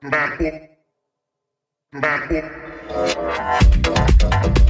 Back up. Back up.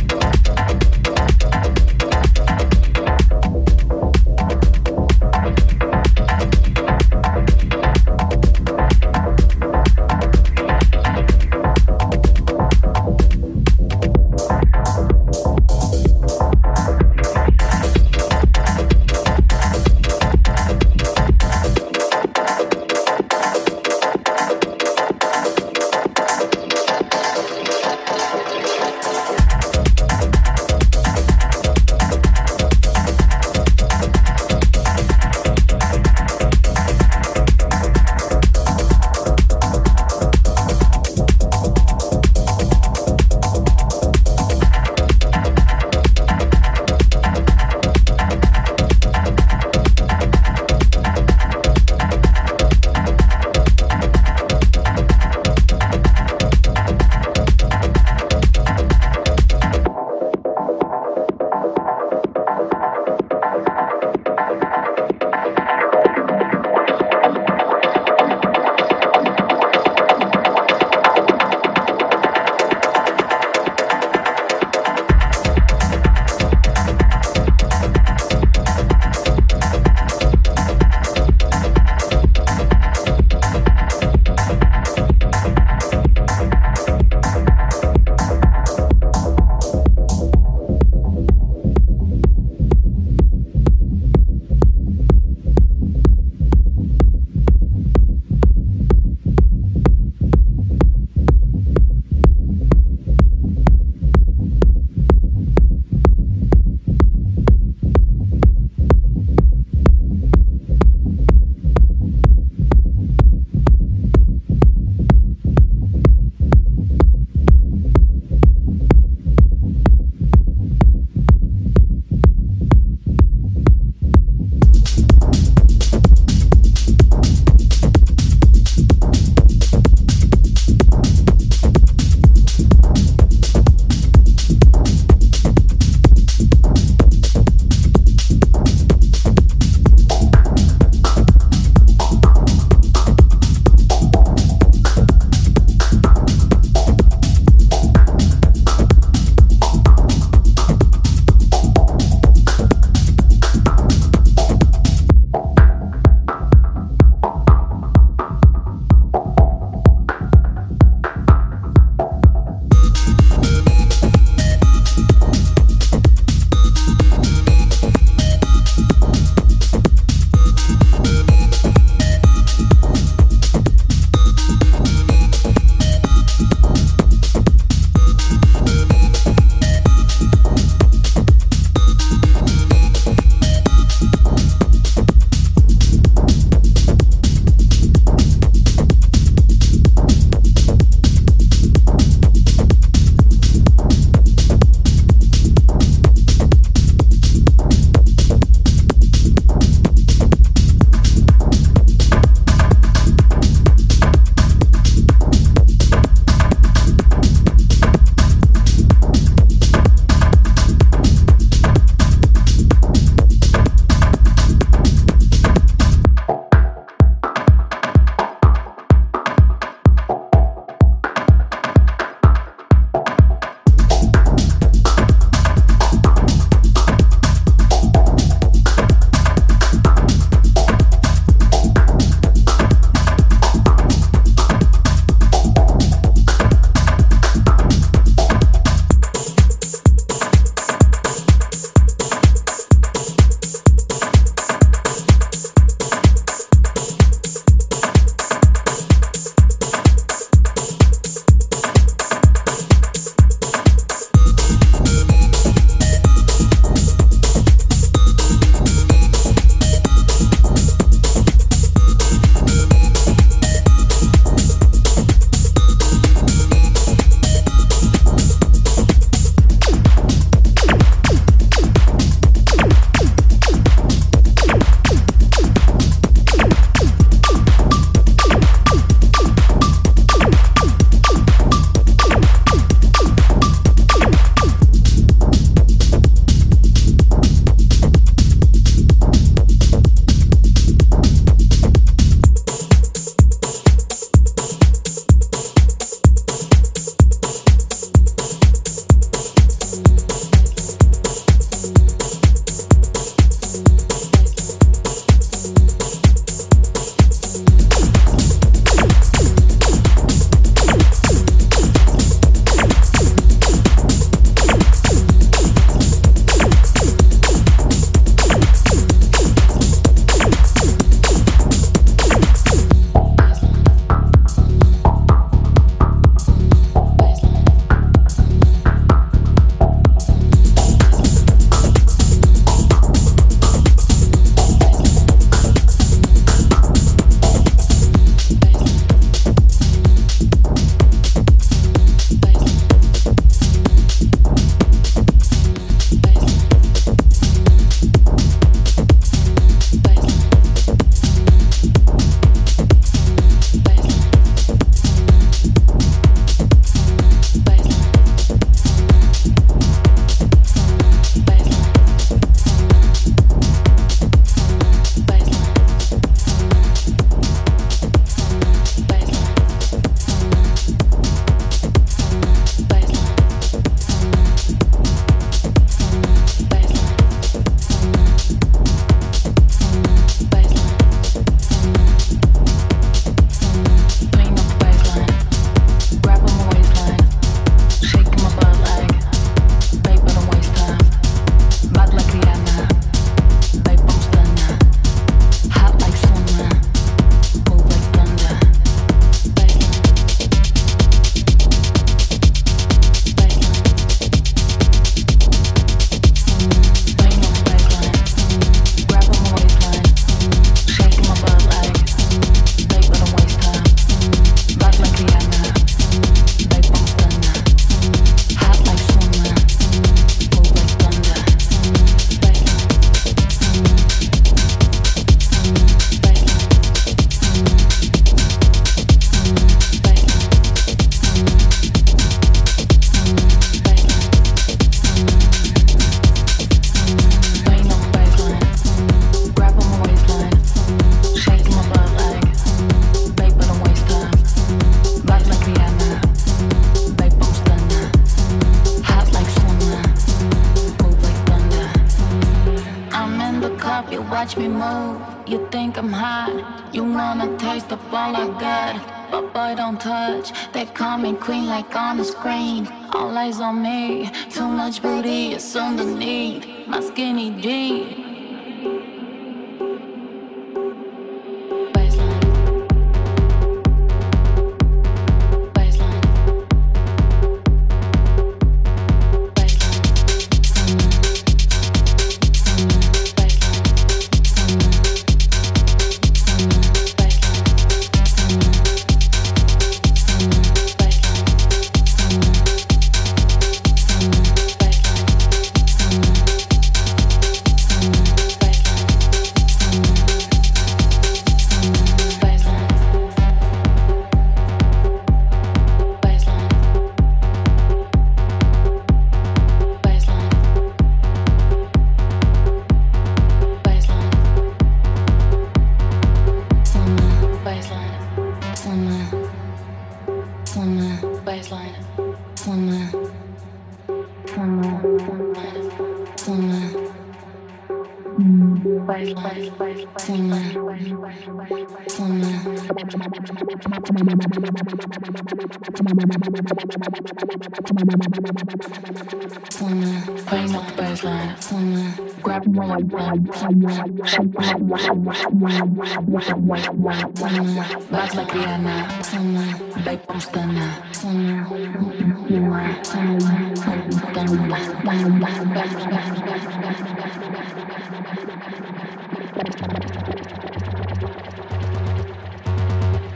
Bags like Rihanna.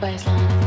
Baseline.